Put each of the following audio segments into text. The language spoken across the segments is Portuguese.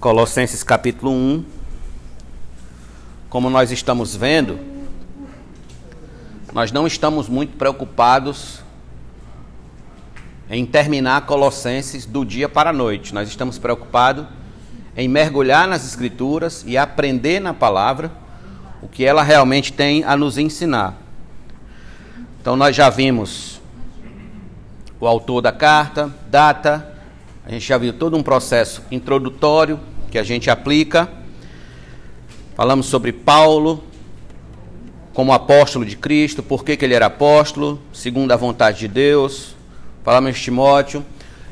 Colossenses capítulo 1. Como nós estamos vendo, nós não estamos muito preocupados em terminar Colossenses do dia para a noite. Nós estamos preocupados em mergulhar nas Escrituras e aprender na palavra o que ela realmente tem a nos ensinar. Então, nós já vimos o autor da carta, data, a gente já viu todo um processo introdutório que a gente aplica. Falamos sobre Paulo como apóstolo de Cristo, por que, que ele era apóstolo, segundo a vontade de Deus. Falamos de Timóteo.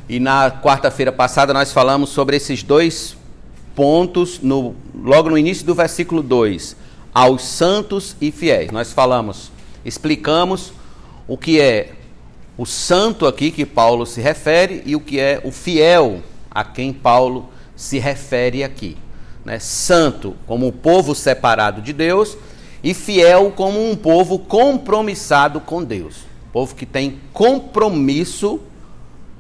E na quarta-feira passada nós falamos sobre esses dois pontos, no, logo no início do versículo 2, aos santos e fiéis. Nós falamos, explicamos o que é o santo aqui que Paulo se refere e o que é o fiel a quem Paulo se refere aqui. Né? Santo como um povo separado de Deus e fiel como um povo compromissado com Deus. Povo que tem compromisso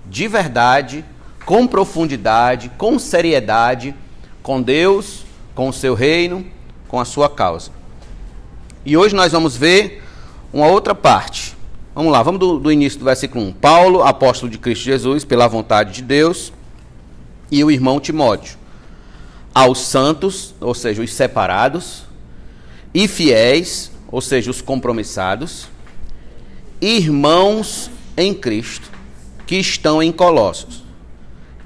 de verdade, com profundidade, com seriedade com Deus, com o seu reino, com a sua causa. E hoje nós vamos ver uma outra parte Vamos lá, vamos do, do, início do versículo 1. Paulo, apóstolo de Cristo Jesus, pela vontade de Deus, e o irmão Timóteo. Aos santos, ou seja, os separados, e fiéis, ou seja, os compromissados, irmãos em Cristo, que estão em Colossos.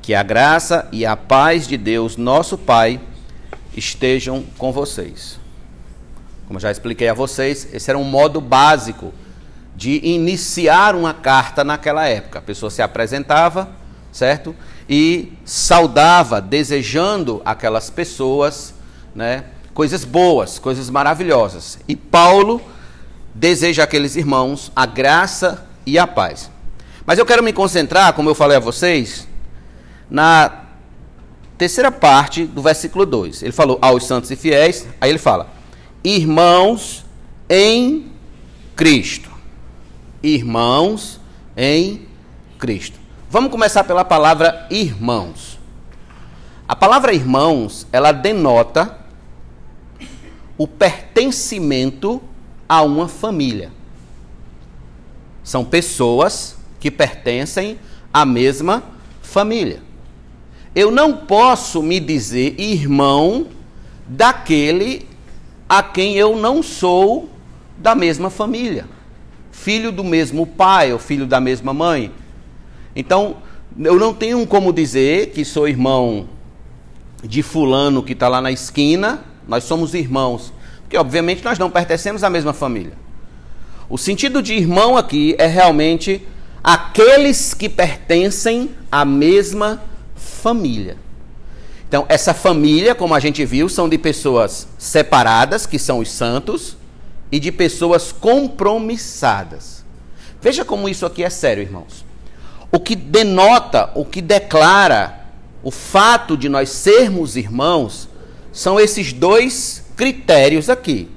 Que a graça e a paz de Deus, nosso Pai, estejam com vocês. Como já expliquei a vocês, esse era um modo básico de iniciar uma carta naquela época. A pessoa se apresentava, certo? E saudava, desejando aquelas pessoas, né, coisas boas, coisas maravilhosas. E Paulo deseja àqueles irmãos a graça e a paz. Mas eu quero me concentrar, como eu falei a vocês, na terceira parte do versículo 2. Ele falou aos santos e fiéis, aí ele fala: irmãos em Cristo irmãos em Cristo. Vamos começar pela palavra irmãos. A palavra irmãos, ela denota o pertencimento a uma família. São pessoas que pertencem à mesma família. Eu não posso me dizer irmão daquele a quem eu não sou da mesma família filho do mesmo pai ou filho da mesma mãe. Então, eu não tenho como dizer que sou irmão de fulano que está lá na esquina, nós somos irmãos. Porque, obviamente, nós não pertencemos à mesma família. O sentido de irmão aqui é realmente aqueles que pertencem à mesma família. Então, essa família, como a gente viu, são de pessoas separadas, que são os santos, e de pessoas compromissadas. Veja como isso aqui é sério, irmãos. O que denota, o que declara o fato de nós sermos irmãos são esses dois critérios aqui: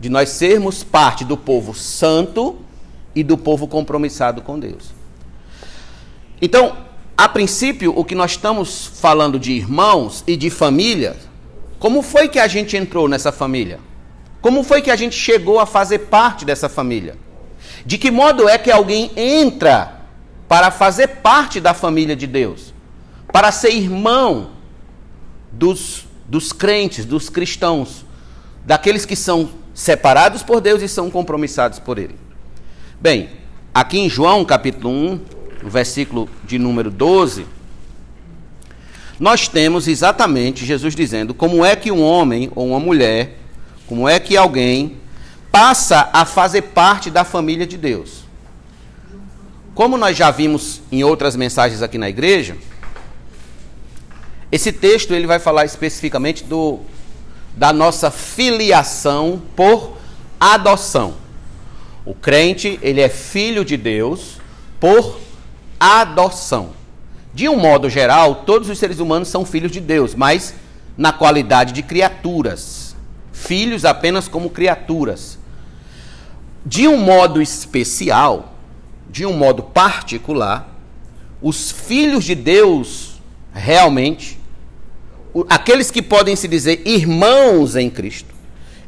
de nós sermos parte do povo santo e do povo compromissado com Deus. Então, a princípio, o que nós estamos falando de irmãos e de família, como foi que a gente entrou nessa família? Como foi que a gente chegou a fazer parte dessa família? De que modo é que alguém entra para fazer parte da família de Deus? Para ser irmão dos, dos crentes, dos cristãos, daqueles que são separados por Deus e são compromissados por Ele. Bem, aqui em João capítulo 1, versículo de número 12, nós temos exatamente Jesus dizendo como é que um homem ou uma mulher como é que alguém passa a fazer parte da família de Deus? Como nós já vimos em outras mensagens aqui na igreja, esse texto ele vai falar especificamente do, da nossa filiação por adoção. O crente, ele é filho de Deus por adoção. De um modo geral, todos os seres humanos são filhos de Deus, mas na qualidade de criaturas filhos apenas como criaturas. De um modo especial, de um modo particular, os filhos de Deus realmente aqueles que podem se dizer irmãos em Cristo,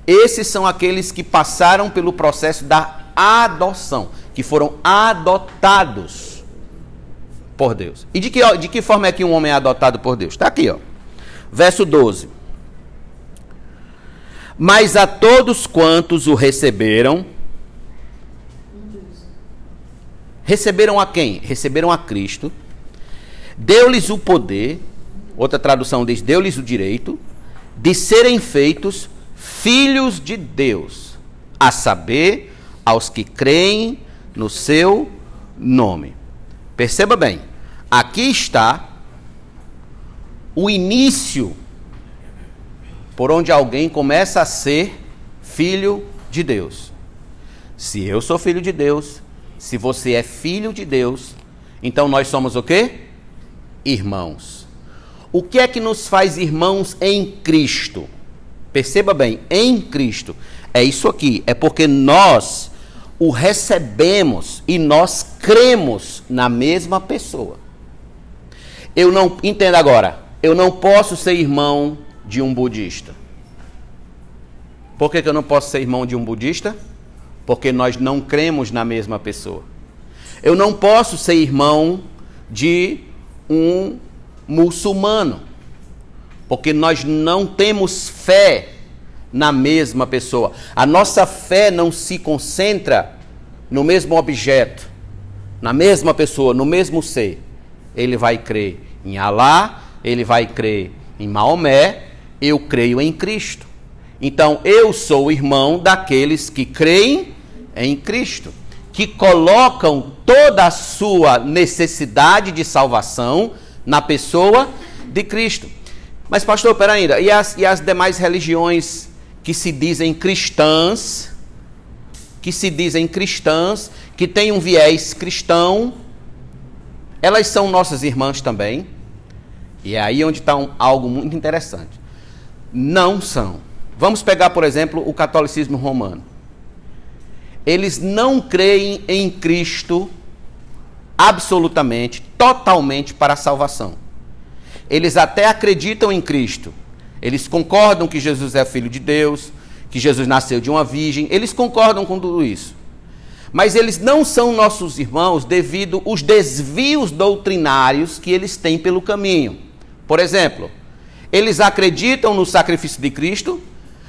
esses são aqueles que passaram pelo processo da adoção, que foram adotados por Deus. E de que, de que forma é que um homem é adotado por Deus? Está aqui, ó. Verso 12. Mas a todos quantos o receberam, receberam a quem? Receberam a Cristo, deu-lhes o poder, outra tradução diz, deu-lhes o direito, de serem feitos filhos de Deus, a saber, aos que creem no seu nome. Perceba bem, aqui está o início por onde alguém começa a ser filho de Deus. Se eu sou filho de Deus, se você é filho de Deus, então nós somos o quê? Irmãos. O que é que nos faz irmãos em Cristo? Perceba bem, em Cristo. É isso aqui, é porque nós o recebemos e nós cremos na mesma pessoa. Eu não, entenda agora, eu não posso ser irmão de um budista. Por que, que eu não posso ser irmão de um budista? Porque nós não cremos na mesma pessoa. Eu não posso ser irmão de um muçulmano, porque nós não temos fé na mesma pessoa. A nossa fé não se concentra no mesmo objeto, na mesma pessoa, no mesmo ser. Ele vai crer em Alá, ele vai crer em Maomé, eu creio em Cristo. Então, eu sou irmão daqueles que creem em Cristo, que colocam toda a sua necessidade de salvação na pessoa de Cristo. Mas, pastor, peraí ainda, e as, e as demais religiões que se dizem cristãs, que se dizem cristãs, que têm um viés cristão, elas são nossas irmãs também? E é aí onde está um, algo muito interessante não são. Vamos pegar, por exemplo, o catolicismo romano. Eles não creem em Cristo absolutamente, totalmente para a salvação. Eles até acreditam em Cristo. Eles concordam que Jesus é filho de Deus, que Jesus nasceu de uma virgem. Eles concordam com tudo isso. Mas eles não são nossos irmãos devido aos desvios doutrinários que eles têm pelo caminho. Por exemplo, eles acreditam no sacrifício de Cristo,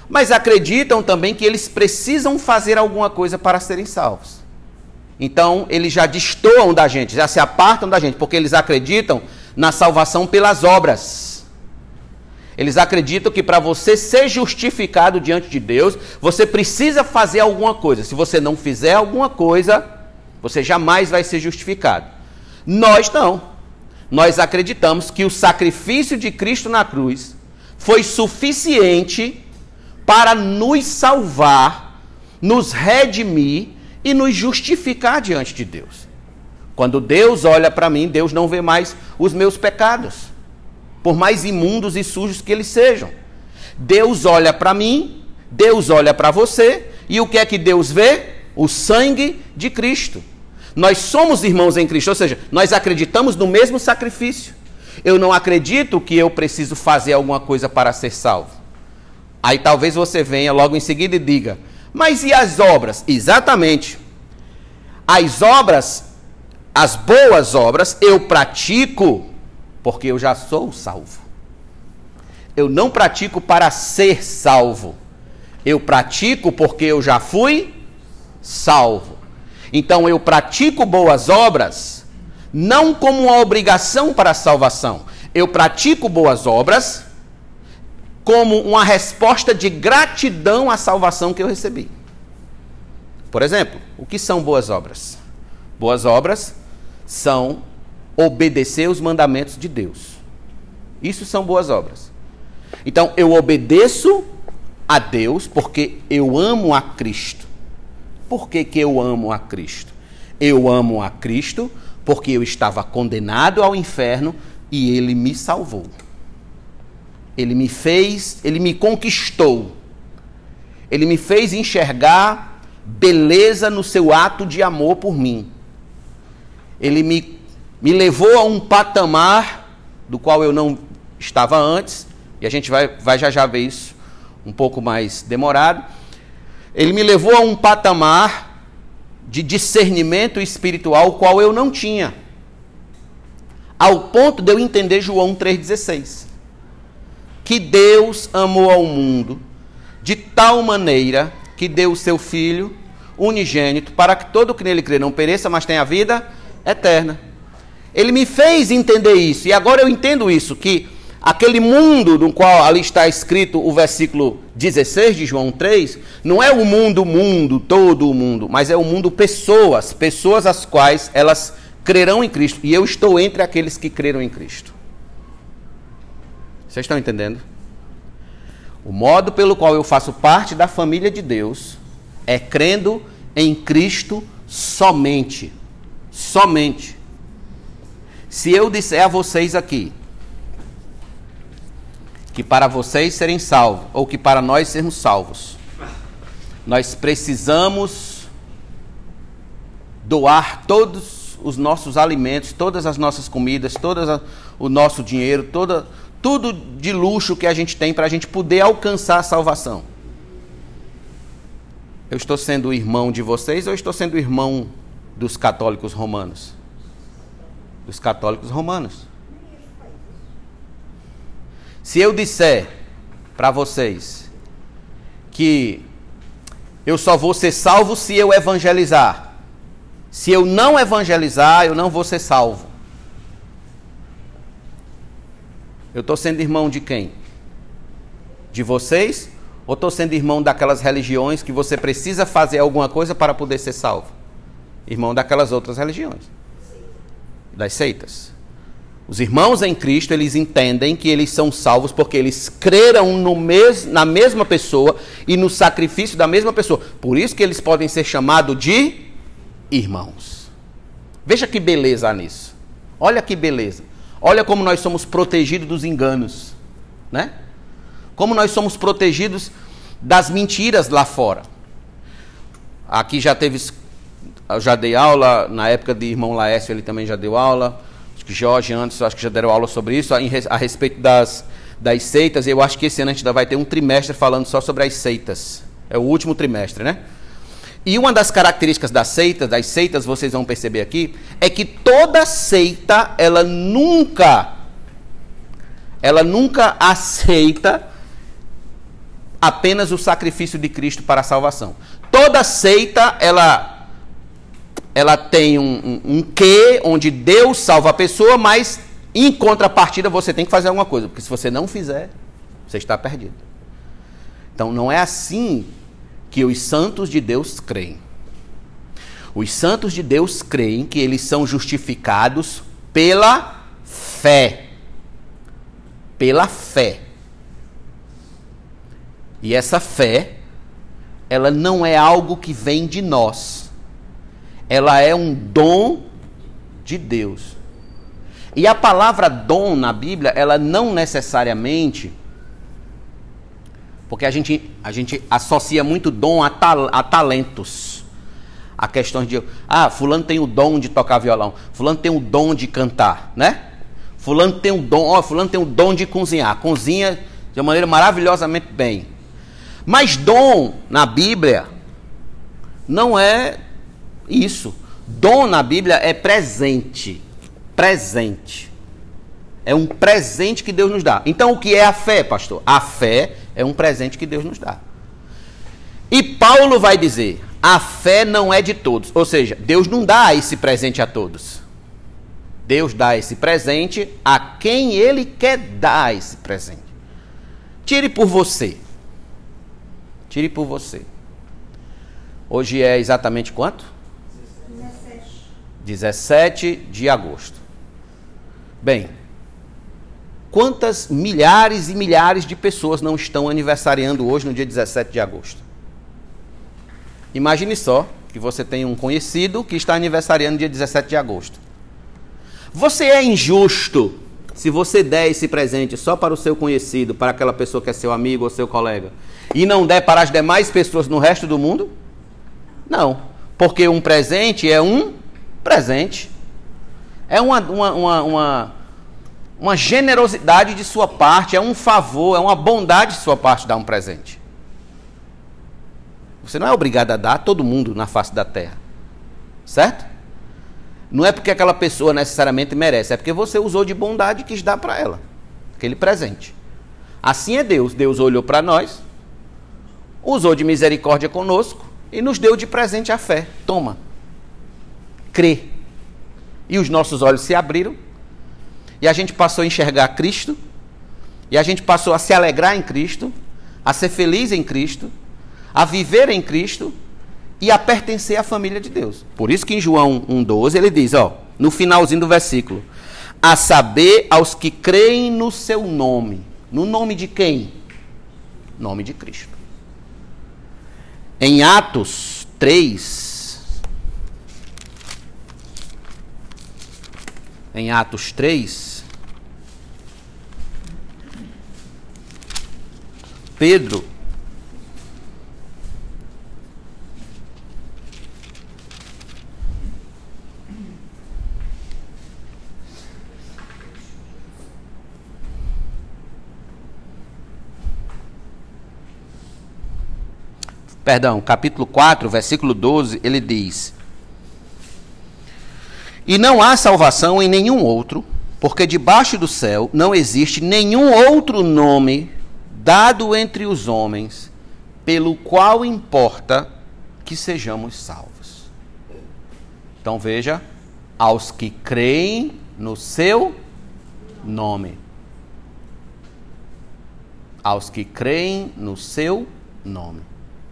mas acreditam também que eles precisam fazer alguma coisa para serem salvos. Então, eles já destoam da gente, já se apartam da gente, porque eles acreditam na salvação pelas obras. Eles acreditam que para você ser justificado diante de Deus, você precisa fazer alguma coisa. Se você não fizer alguma coisa, você jamais vai ser justificado. Nós não nós acreditamos que o sacrifício de Cristo na cruz foi suficiente para nos salvar, nos redimir e nos justificar diante de Deus. Quando Deus olha para mim, Deus não vê mais os meus pecados, por mais imundos e sujos que eles sejam. Deus olha para mim, Deus olha para você, e o que é que Deus vê? O sangue de Cristo. Nós somos irmãos em Cristo, ou seja, nós acreditamos no mesmo sacrifício. Eu não acredito que eu preciso fazer alguma coisa para ser salvo. Aí talvez você venha logo em seguida e diga: Mas e as obras? Exatamente. As obras, as boas obras, eu pratico porque eu já sou salvo. Eu não pratico para ser salvo. Eu pratico porque eu já fui salvo. Então eu pratico boas obras não como uma obrigação para a salvação. Eu pratico boas obras como uma resposta de gratidão à salvação que eu recebi. Por exemplo, o que são boas obras? Boas obras são obedecer os mandamentos de Deus. Isso são boas obras. Então eu obedeço a Deus porque eu amo a Cristo. Por que, que eu amo a Cristo? Eu amo a Cristo porque eu estava condenado ao inferno e ele me salvou. Ele me fez, ele me conquistou. Ele me fez enxergar beleza no seu ato de amor por mim. Ele me, me levou a um patamar do qual eu não estava antes, e a gente vai, vai já já ver isso um pouco mais demorado. Ele me levou a um patamar de discernimento espiritual qual eu não tinha. Ao ponto de eu entender João 3,16. Que Deus amou ao mundo de tal maneira que deu o seu Filho unigênito para que todo que nele crê não pereça, mas tenha vida eterna. Ele me fez entender isso, e agora eu entendo isso, que aquele mundo no qual ali está escrito o versículo 16 de João 3, não é o mundo, mundo, todo o mundo, mas é o mundo pessoas, pessoas as quais elas crerão em Cristo, e eu estou entre aqueles que creram em Cristo. Vocês estão entendendo? O modo pelo qual eu faço parte da família de Deus é crendo em Cristo somente. Somente. Se eu disser a vocês aqui que para vocês serem salvos, ou que para nós sermos salvos, nós precisamos doar todos os nossos alimentos, todas as nossas comidas, todo o nosso dinheiro, toda, tudo de luxo que a gente tem para a gente poder alcançar a salvação. Eu estou sendo irmão de vocês ou estou sendo irmão dos católicos romanos? Dos católicos romanos. Se eu disser para vocês que eu só vou ser salvo se eu evangelizar, se eu não evangelizar, eu não vou ser salvo. Eu estou sendo irmão de quem? De vocês? Ou estou sendo irmão daquelas religiões que você precisa fazer alguma coisa para poder ser salvo? Irmão daquelas outras religiões. Das seitas. Os irmãos em Cristo, eles entendem que eles são salvos porque eles creram no mes na mesma pessoa e no sacrifício da mesma pessoa. Por isso que eles podem ser chamados de irmãos. Veja que beleza nisso. Olha que beleza. Olha como nós somos protegidos dos enganos, né? Como nós somos protegidos das mentiras lá fora. Aqui já teve já dei aula na época de irmão Laércio, ele também já deu aula Jorge antes, acho que já deram aula sobre isso, a, a respeito das, das seitas. Eu acho que esse ano a gente ainda vai ter um trimestre falando só sobre as seitas. É o último trimestre, né? E uma das características das seitas, das seitas, vocês vão perceber aqui, é que toda seita, ela nunca, ela nunca aceita apenas o sacrifício de Cristo para a salvação. Toda seita, ela ela tem um, um, um quê onde Deus salva a pessoa, mas em contrapartida você tem que fazer alguma coisa, porque se você não fizer, você está perdido. Então não é assim que os santos de Deus creem. Os santos de Deus creem que eles são justificados pela fé. Pela fé. E essa fé, ela não é algo que vem de nós ela é um dom de Deus. E a palavra dom na Bíblia, ela não necessariamente. Porque a gente, a gente associa muito dom a, a talentos. A questão de. Ah, Fulano tem o dom de tocar violão. Fulano tem o dom de cantar, né? Fulano tem o dom. Ó, Fulano tem o dom de cozinhar. Cozinha de maneira maravilhosamente bem. Mas dom na Bíblia não é isso. Dom na Bíblia é presente. Presente. É um presente que Deus nos dá. Então, o que é a fé, pastor? A fé é um presente que Deus nos dá. E Paulo vai dizer: a fé não é de todos. Ou seja, Deus não dá esse presente a todos. Deus dá esse presente a quem ele quer dar esse presente. Tire por você. Tire por você. Hoje é exatamente quanto? 17 de agosto. Bem, quantas milhares e milhares de pessoas não estão aniversariando hoje no dia 17 de agosto? Imagine só que você tem um conhecido que está aniversariando dia 17 de agosto. Você é injusto se você der esse presente só para o seu conhecido, para aquela pessoa que é seu amigo ou seu colega, e não der para as demais pessoas no resto do mundo? Não, porque um presente é um presente. É uma, uma, uma, uma, uma generosidade de sua parte, é um favor, é uma bondade de sua parte dar um presente. Você não é obrigado a dar a todo mundo na face da terra. Certo? Não é porque aquela pessoa necessariamente merece, é porque você usou de bondade e quis dar para ela aquele presente. Assim é Deus. Deus olhou para nós, usou de misericórdia conosco e nos deu de presente a fé. Toma. Crê. E os nossos olhos se abriram e a gente passou a enxergar Cristo, e a gente passou a se alegrar em Cristo, a ser feliz em Cristo, a viver em Cristo e a pertencer à família de Deus. Por isso que em João 1,12 ele diz, ó, no finalzinho do versículo, a saber aos que creem no seu nome. No nome de quem? Nome de Cristo. Em Atos 3, em Atos 3, Pedro Perdão, capítulo 4, versículo 12, ele diz: E não há salvação em nenhum outro, porque debaixo do céu não existe nenhum outro nome dado entre os homens, pelo qual importa que sejamos salvos. Então veja, aos que creem no seu nome. Aos que creem no seu nome.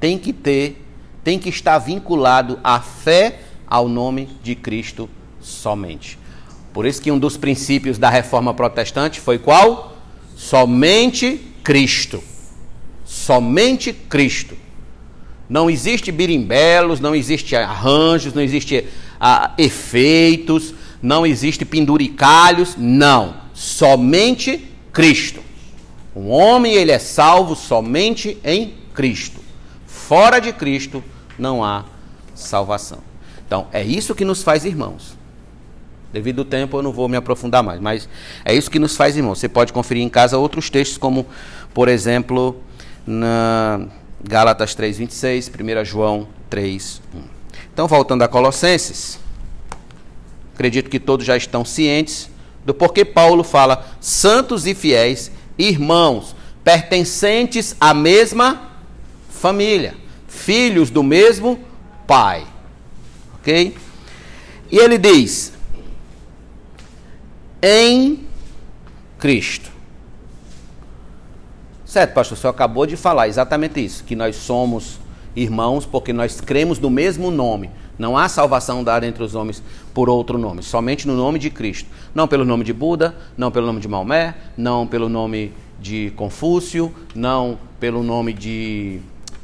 Tem que ter, tem que estar vinculado à fé ao nome de Cristo somente. Por isso que um dos princípios da reforma protestante foi qual? Somente Cristo. Somente Cristo. Não existe birimbelos, não existe arranjos, não existe ah, efeitos, não existe penduricalhos, não. Somente Cristo. Um homem ele é salvo somente em Cristo. Fora de Cristo não há salvação. Então, é isso que nos faz irmãos. Devido ao tempo, eu não vou me aprofundar mais, mas é isso que nos faz irmãos. Você pode conferir em casa outros textos, como, por exemplo, na Gálatas 3,26, 1 João 3, 1. Então, voltando a Colossenses, acredito que todos já estão cientes do porquê Paulo fala santos e fiéis, irmãos, pertencentes à mesma família, filhos do mesmo pai. Ok? E ele diz: em Cristo. Certo, pastor, senhor acabou de falar exatamente isso, que nós somos irmãos porque nós cremos no mesmo nome. Não há salvação dada entre os homens por outro nome, somente no nome de Cristo. Não pelo nome de Buda, não pelo nome de Maomé, não pelo nome de Confúcio, não pelo nome de,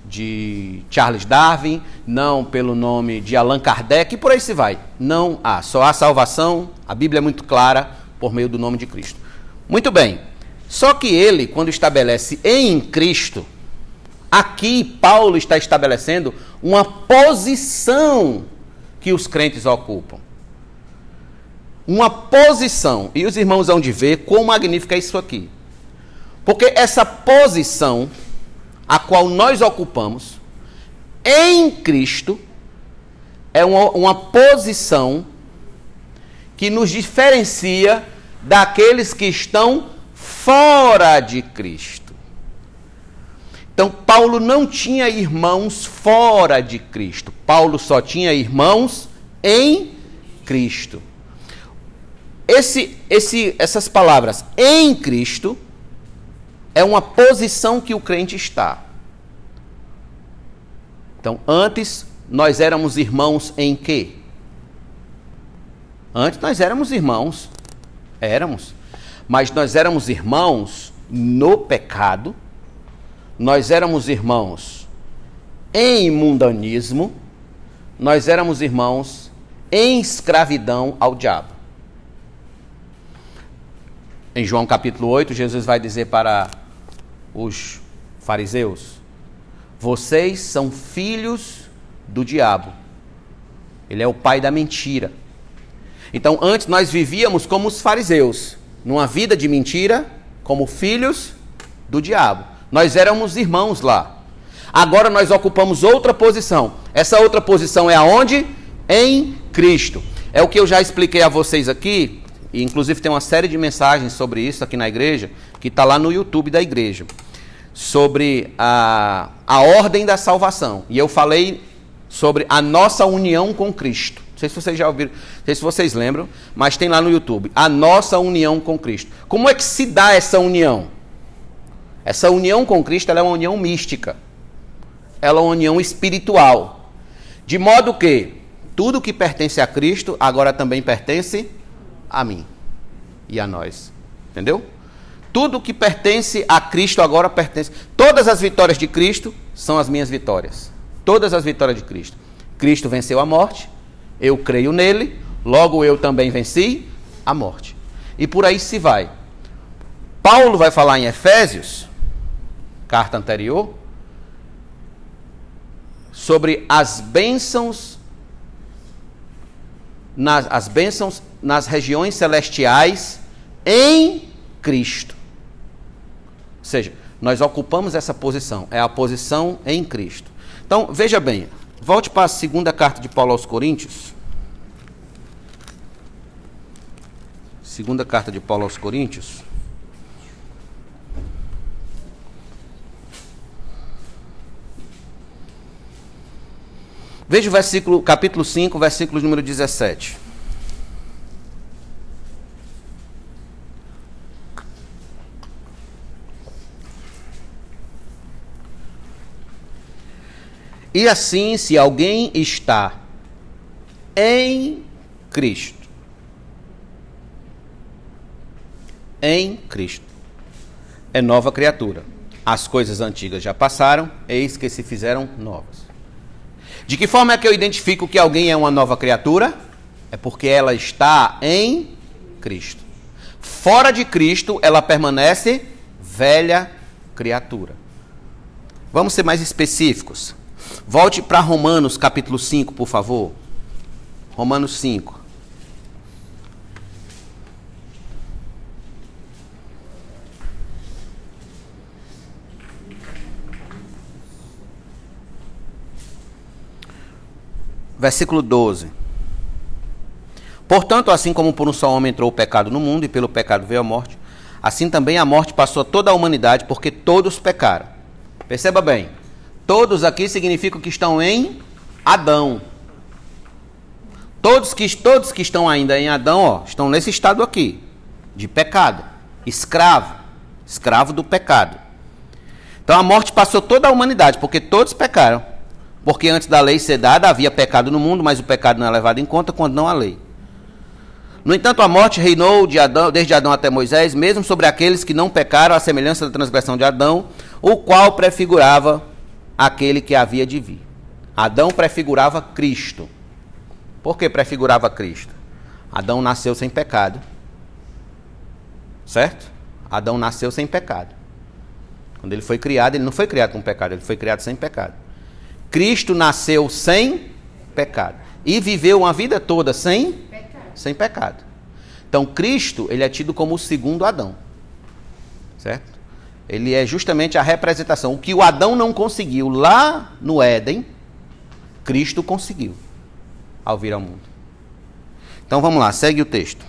de Charles Darwin, não pelo nome de Allan Kardec e por aí se vai. Não há, só há salvação, a Bíblia é muito clara, por meio do nome de Cristo. Muito bem. Só que ele, quando estabelece em Cristo, aqui Paulo está estabelecendo uma posição que os crentes ocupam. Uma posição. E os irmãos vão de ver quão magnífica é isso aqui. Porque essa posição a qual nós ocupamos em Cristo é uma, uma posição que nos diferencia daqueles que estão fora de Cristo. Então, Paulo não tinha irmãos fora de Cristo. Paulo só tinha irmãos em Cristo. Esse, esse, essas palavras em Cristo é uma posição que o crente está. Então, antes nós éramos irmãos em quê? Antes nós éramos irmãos, éramos, mas nós éramos irmãos no pecado, nós éramos irmãos em mundanismo, nós éramos irmãos em escravidão ao diabo. Em João capítulo 8, Jesus vai dizer para os fariseus: Vocês são filhos do diabo. Ele é o pai da mentira. Então, antes nós vivíamos como os fariseus, numa vida de mentira, como filhos do diabo. Nós éramos irmãos lá. Agora nós ocupamos outra posição. Essa outra posição é aonde? Em Cristo. É o que eu já expliquei a vocês aqui, e inclusive tem uma série de mensagens sobre isso aqui na igreja, que está lá no YouTube da igreja, sobre a, a ordem da salvação. E eu falei sobre a nossa união com Cristo. Sei se vocês já ouviram, não sei se vocês lembram, mas tem lá no YouTube. A nossa união com Cristo. Como é que se dá essa união? Essa união com Cristo é uma união mística. Ela é uma união espiritual. De modo que tudo que pertence a Cristo agora também pertence a mim e a nós. Entendeu? Tudo que pertence a Cristo agora pertence. Todas as vitórias de Cristo são as minhas vitórias. Todas as vitórias de Cristo. Cristo venceu a morte, eu creio nele, logo eu também venci a morte. E por aí se vai. Paulo vai falar em Efésios, carta anterior, sobre as bênçãos nas as bênçãos nas regiões celestiais em Cristo. Ou seja, nós ocupamos essa posição, é a posição em Cristo. Então, veja bem, volte para a segunda carta de Paulo aos Coríntios. Segunda carta de Paulo aos Coríntios. Veja o versículo, capítulo 5, versículo número 17. E assim, se alguém está em Cristo, em Cristo, é nova criatura. As coisas antigas já passaram, eis que se fizeram novas. De que forma é que eu identifico que alguém é uma nova criatura? É porque ela está em Cristo. Fora de Cristo, ela permanece velha criatura. Vamos ser mais específicos. Volte para Romanos capítulo 5, por favor. Romanos 5. Versículo 12. Portanto, assim como por um só homem entrou o pecado no mundo e pelo pecado veio a morte, assim também a morte passou a toda a humanidade porque todos pecaram. Perceba bem, Todos aqui significam que estão em Adão. Todos que, todos que estão ainda em Adão, ó, estão nesse estado aqui, de pecado, escravo, escravo do pecado. Então a morte passou toda a humanidade, porque todos pecaram. Porque antes da lei ser dada havia pecado no mundo, mas o pecado não é levado em conta quando não há lei. No entanto, a morte reinou de Adão, desde Adão até Moisés, mesmo sobre aqueles que não pecaram, à semelhança da transgressão de Adão, o qual prefigurava aquele que havia de vir. Adão prefigurava Cristo. Por que prefigurava Cristo? Adão nasceu sem pecado. Certo? Adão nasceu sem pecado. Quando ele foi criado, ele não foi criado com pecado, ele foi criado sem pecado. Cristo nasceu sem pecado e viveu uma vida toda sem pecado. sem pecado. Então Cristo, ele é tido como o segundo Adão. Certo? Ele é justamente a representação. O que o Adão não conseguiu lá no Éden, Cristo conseguiu ao vir ao mundo. Então vamos lá, segue o texto.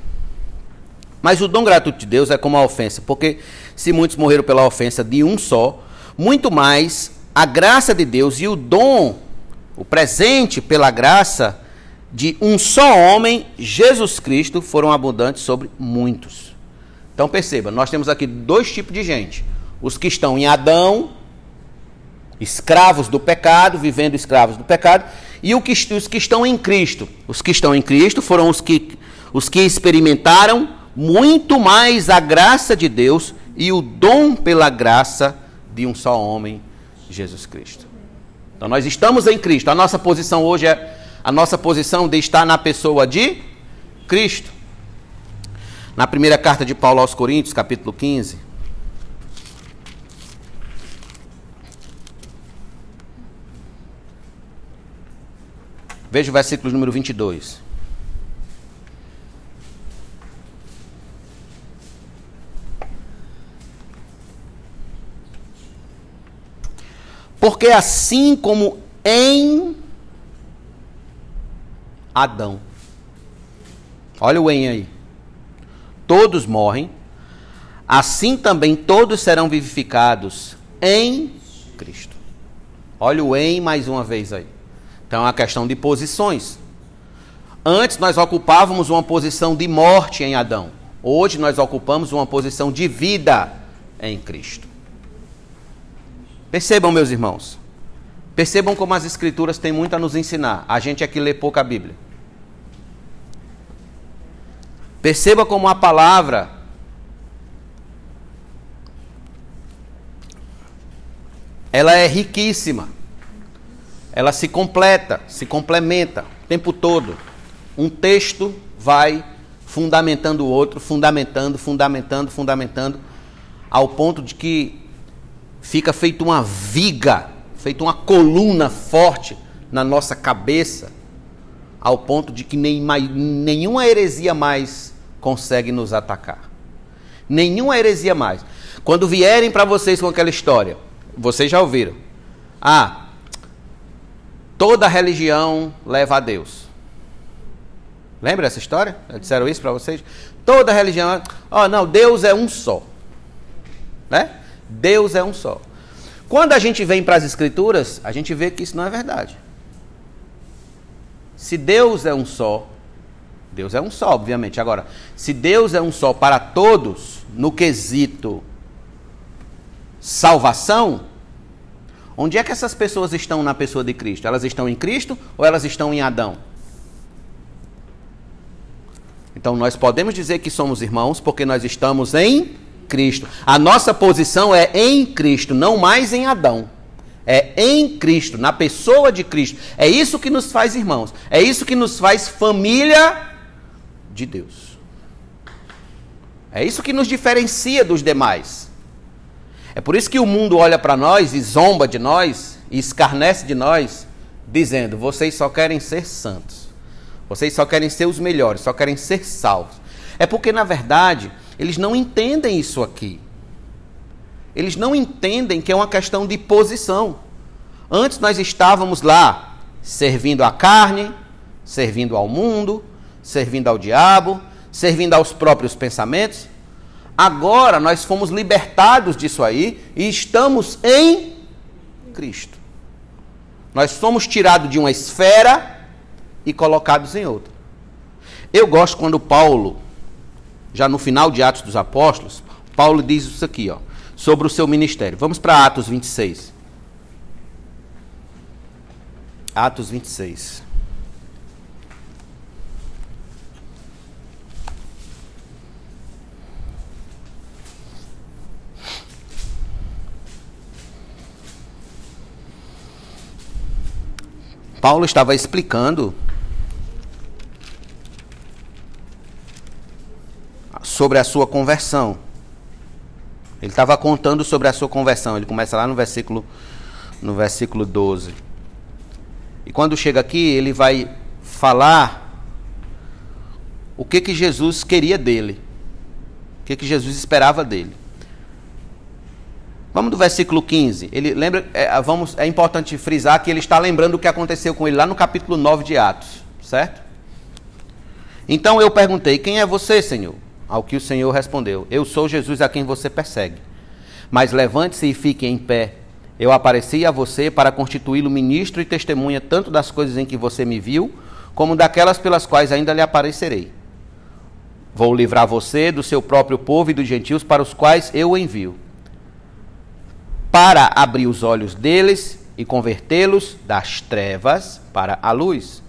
Mas o dom gratuito de Deus é como a ofensa, porque se muitos morreram pela ofensa de um só, muito mais a graça de Deus e o dom, o presente pela graça de um só homem, Jesus Cristo, foram abundantes sobre muitos. Então perceba, nós temos aqui dois tipos de gente os que estão em Adão, escravos do pecado, vivendo escravos do pecado, e os que estão em Cristo. Os que estão em Cristo foram os que, os que experimentaram muito mais a graça de Deus e o dom pela graça de um só homem, Jesus Cristo. Então nós estamos em Cristo. A nossa posição hoje é a nossa posição de estar na pessoa de Cristo. Na primeira carta de Paulo aos Coríntios, capítulo 15, Veja o versículo número 22. Porque assim como em Adão. Olha o em aí. Todos morrem, assim também todos serão vivificados em Cristo. Olha o em mais uma vez aí. Então é uma questão de posições. Antes nós ocupávamos uma posição de morte em Adão. Hoje nós ocupamos uma posição de vida em Cristo. Percebam, meus irmãos. Percebam como as Escrituras têm muito a nos ensinar. A gente é que lê pouca Bíblia. Perceba como a palavra ela é riquíssima. Ela se completa, se complementa o tempo todo. Um texto vai fundamentando o outro, fundamentando, fundamentando, fundamentando, ao ponto de que fica feito uma viga, feito uma coluna forte na nossa cabeça, ao ponto de que nem, nenhuma heresia mais consegue nos atacar. Nenhuma heresia mais. Quando vierem para vocês com aquela história, vocês já ouviram. Ah, toda religião leva a Deus. Lembra essa história? Disseram isso para vocês? Toda religião. Ó, oh, não, Deus é um só. Né? Deus é um só. Quando a gente vem para as Escrituras, a gente vê que isso não é verdade. Se Deus é um só, Deus é um só, obviamente. Agora, se Deus é um só para todos, no quesito salvação, onde é que essas pessoas estão na pessoa de Cristo? Elas estão em Cristo ou elas estão em Adão? Então nós podemos dizer que somos irmãos porque nós estamos em Cristo. A nossa posição é em Cristo, não mais em Adão. É em Cristo, na pessoa de Cristo. É isso que nos faz irmãos. É isso que nos faz família de Deus. É isso que nos diferencia dos demais. É por isso que o mundo olha para nós e zomba de nós e escarnece de nós, dizendo: vocês só querem ser santos. Vocês só querem ser os melhores, só querem ser salvos. É porque, na verdade, eles não entendem isso aqui. Eles não entendem que é uma questão de posição. Antes nós estávamos lá servindo à carne, servindo ao mundo, servindo ao diabo, servindo aos próprios pensamentos. Agora nós fomos libertados disso aí e estamos em Cristo. Nós somos tirados de uma esfera e colocados em outra. Eu gosto quando Paulo, já no final de Atos dos Apóstolos, Paulo diz isso aqui, ó, sobre o seu ministério. Vamos para Atos 26. Atos 26. Paulo estava explicando sobre a sua conversão. Ele estava contando sobre a sua conversão. Ele começa lá no versículo no versículo 12. E quando chega aqui, ele vai falar o que que Jesus queria dele. O que que Jesus esperava dele. Vamos do versículo 15. Ele lembra, é, vamos, é importante frisar que ele está lembrando o que aconteceu com ele lá no capítulo 9 de Atos, certo? Então eu perguntei: Quem é você, Senhor? Ao que o Senhor respondeu: Eu sou Jesus a quem você persegue. Mas levante-se e fique em pé. Eu apareci a você para constituí-lo ministro e testemunha tanto das coisas em que você me viu, como daquelas pelas quais ainda lhe aparecerei. Vou livrar você do seu próprio povo e dos gentios para os quais eu o envio, para abrir os olhos deles e convertê-los das trevas para a luz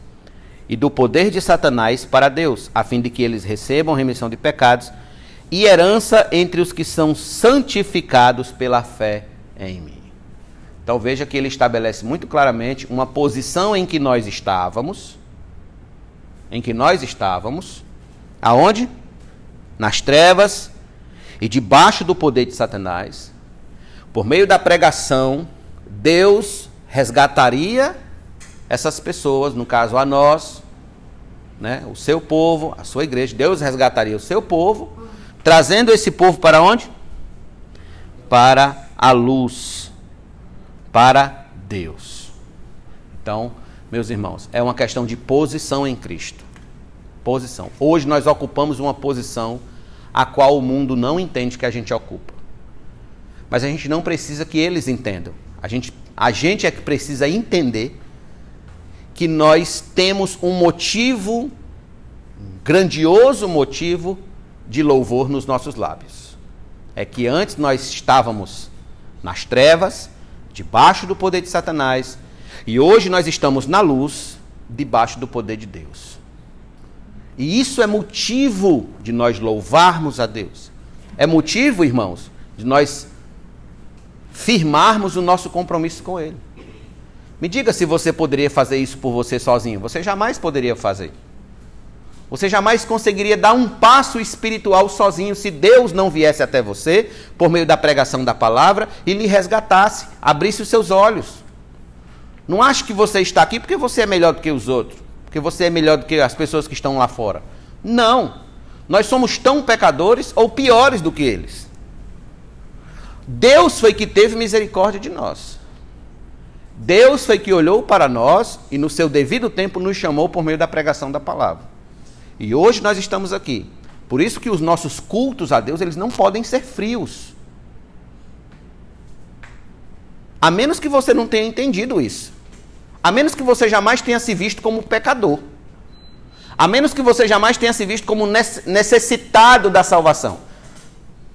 e do poder de Satanás para Deus, a fim de que eles recebam remissão de pecados e herança entre os que são santificados pela fé em mim. Então veja que ele estabelece muito claramente uma posição em que nós estávamos, em que nós estávamos, aonde? Nas trevas e debaixo do poder de Satanás. Por meio da pregação, Deus resgataria essas pessoas, no caso a nós, né, o seu povo, a sua igreja, Deus resgataria o seu povo, trazendo esse povo para onde? Para a luz, para Deus. Então, meus irmãos, é uma questão de posição em Cristo. Posição. Hoje nós ocupamos uma posição a qual o mundo não entende que a gente ocupa. Mas a gente não precisa que eles entendam. A gente, a gente é que precisa entender que nós temos um motivo, um grandioso motivo de louvor nos nossos lábios. É que antes nós estávamos nas trevas, debaixo do poder de Satanás, e hoje nós estamos na luz, debaixo do poder de Deus. E isso é motivo de nós louvarmos a Deus. É motivo, irmãos, de nós firmarmos o nosso compromisso com Ele. Me diga se você poderia fazer isso por você sozinho. Você jamais poderia fazer. Você jamais conseguiria dar um passo espiritual sozinho se Deus não viesse até você por meio da pregação da palavra e lhe resgatasse, abrisse os seus olhos. Não ache que você está aqui porque você é melhor do que os outros, porque você é melhor do que as pessoas que estão lá fora. Não. Nós somos tão pecadores ou piores do que eles. Deus foi que teve misericórdia de nós. Deus foi que olhou para nós e no seu devido tempo nos chamou por meio da pregação da palavra. E hoje nós estamos aqui. Por isso que os nossos cultos a Deus, eles não podem ser frios. A menos que você não tenha entendido isso. A menos que você jamais tenha se visto como pecador. A menos que você jamais tenha se visto como necessitado da salvação.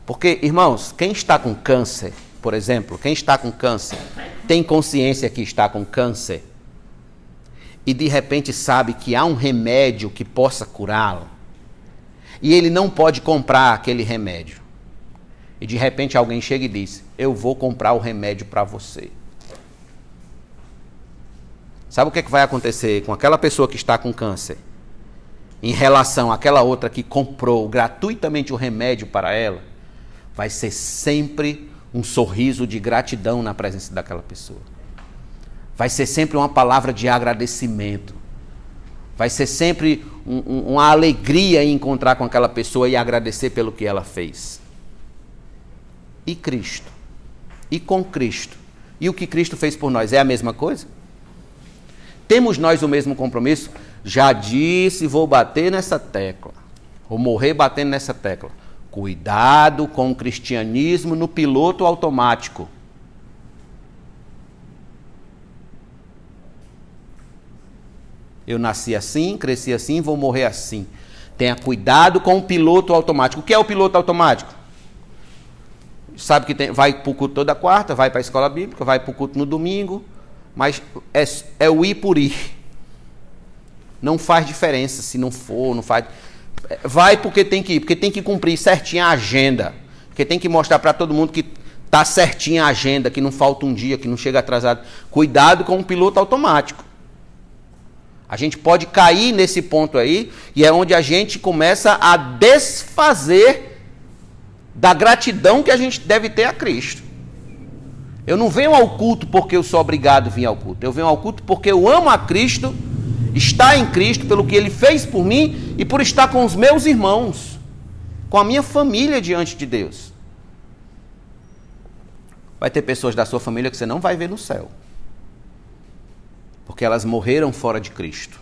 Porque, irmãos, quem está com câncer, por exemplo, quem está com câncer, tem consciência que está com câncer e de repente sabe que há um remédio que possa curá-lo e ele não pode comprar aquele remédio e de repente alguém chega e diz: Eu vou comprar o remédio para você. Sabe o que, é que vai acontecer com aquela pessoa que está com câncer? Em relação àquela outra que comprou gratuitamente o remédio para ela, vai ser sempre um sorriso de gratidão na presença daquela pessoa. Vai ser sempre uma palavra de agradecimento. Vai ser sempre um, um, uma alegria em encontrar com aquela pessoa e agradecer pelo que ela fez e Cristo. E com Cristo. E o que Cristo fez por nós é a mesma coisa? Temos nós o mesmo compromisso? Já disse, vou bater nessa tecla. Vou morrer batendo nessa tecla. Cuidado com o cristianismo no piloto automático. Eu nasci assim, cresci assim, vou morrer assim. Tenha cuidado com o piloto automático. O que é o piloto automático? sabe que tem, vai para o culto toda quarta, vai para a escola bíblica, vai para o culto no domingo, mas é, é o ir por ir. Não faz diferença se não for, não faz. Vai porque tem que ir, porque tem que cumprir certinho a agenda. Porque tem que mostrar para todo mundo que tá certinha a agenda, que não falta um dia, que não chega atrasado. Cuidado com o piloto automático. A gente pode cair nesse ponto aí, e é onde a gente começa a desfazer da gratidão que a gente deve ter a Cristo. Eu não venho ao culto porque eu sou obrigado a vir ao culto. Eu venho ao culto porque eu amo a Cristo, está em Cristo, pelo que Ele fez por mim e por estar com os meus irmãos, com a minha família diante de Deus. Vai ter pessoas da sua família que você não vai ver no céu, porque elas morreram fora de Cristo.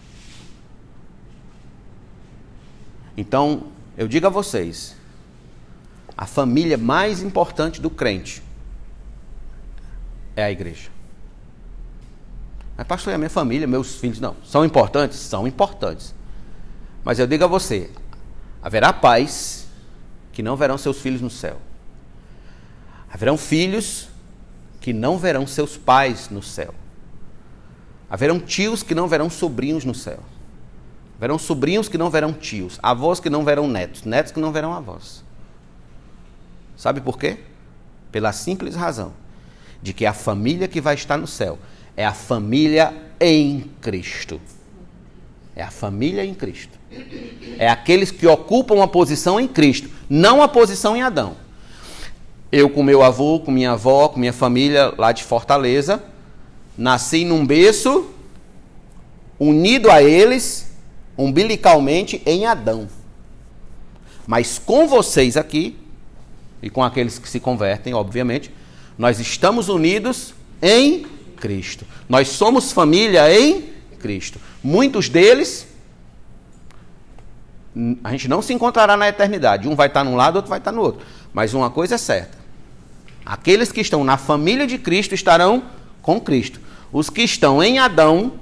Então, eu digo a vocês, a família mais importante do crente é a igreja. Mas, pastor, a minha família, meus filhos, não. São importantes? São importantes. Mas eu digo a você: haverá pais que não verão seus filhos no céu. Haverão filhos que não verão seus pais no céu. Haverão tios que não verão sobrinhos no céu. Haverão sobrinhos que não verão tios. Avós que não verão netos. Netos que não verão avós. Sabe por quê? Pela simples razão de que a família que vai estar no céu é a família em Cristo. É a família em Cristo. É aqueles que ocupam uma posição em Cristo, não a posição em Adão. Eu, com meu avô, com minha avó, com minha família lá de Fortaleza, nasci num berço unido a eles umbilicalmente em Adão. Mas com vocês aqui, e com aqueles que se convertem, obviamente, nós estamos unidos em Cristo. Nós somos família em Cristo. Muitos deles a gente não se encontrará na eternidade. Um vai estar num lado, outro vai estar no outro. Mas uma coisa é certa: aqueles que estão na família de Cristo estarão com Cristo. Os que estão em Adão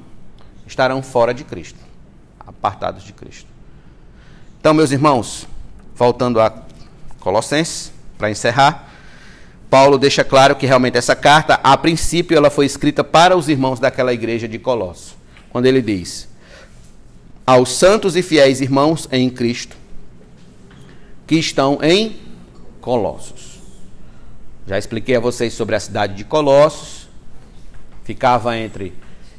estarão fora de Cristo, apartados de Cristo. Então, meus irmãos, voltando a Colossenses, para encerrar, Paulo deixa claro que realmente essa carta, a princípio, ela foi escrita para os irmãos daquela igreja de Colossos. Quando ele diz: aos santos e fiéis irmãos em Cristo que estão em Colossos. Já expliquei a vocês sobre a cidade de Colossos, ficava entre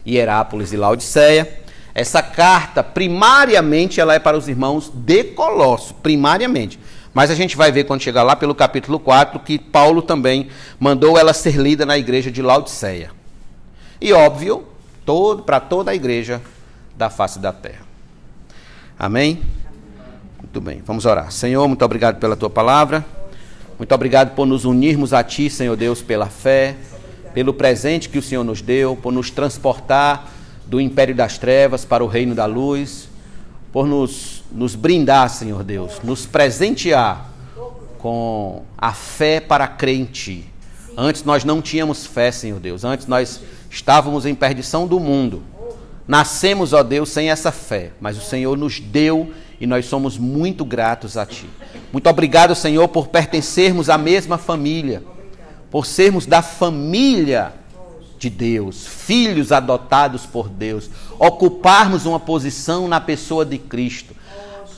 Hierápolis e Laodiceia. Essa carta, primariamente, ela é para os irmãos de Colossos, primariamente. Mas a gente vai ver quando chegar lá pelo capítulo 4 que Paulo também mandou ela ser lida na igreja de Laodiceia. E óbvio, todo, para toda a igreja da face da terra. Amém? Muito bem, vamos orar. Senhor, muito obrigado pela tua palavra. Muito obrigado por nos unirmos a ti, Senhor Deus, pela fé, pelo presente que o Senhor nos deu, por nos transportar do império das trevas para o reino da luz, por nos, nos brindar, Senhor Deus, nos presentear com a fé para Ti. Antes nós não tínhamos fé, Senhor Deus. Antes nós estávamos em perdição do mundo. Nascemos, ó Deus, sem essa fé, mas o Senhor nos deu e nós somos muito gratos a Ti. Muito obrigado, Senhor, por pertencermos à mesma família, por sermos da família de Deus, filhos adotados por Deus, ocuparmos uma posição na pessoa de Cristo.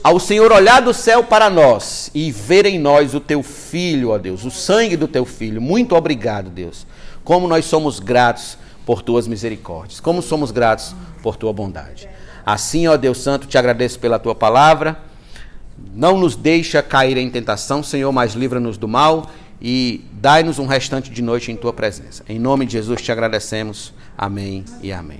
Ao Senhor olhar do céu para nós e ver em nós o Teu Filho, ó Deus, o sangue do Teu Filho. Muito obrigado, Deus. Como nós somos gratos por tuas misericórdias. Como somos gratos por tua bondade. Assim, ó Deus Santo, te agradeço pela tua palavra. Não nos deixa cair em tentação, Senhor, mas livra-nos do mal e dai-nos um restante de noite em tua presença. Em nome de Jesus te agradecemos. Amém e amém.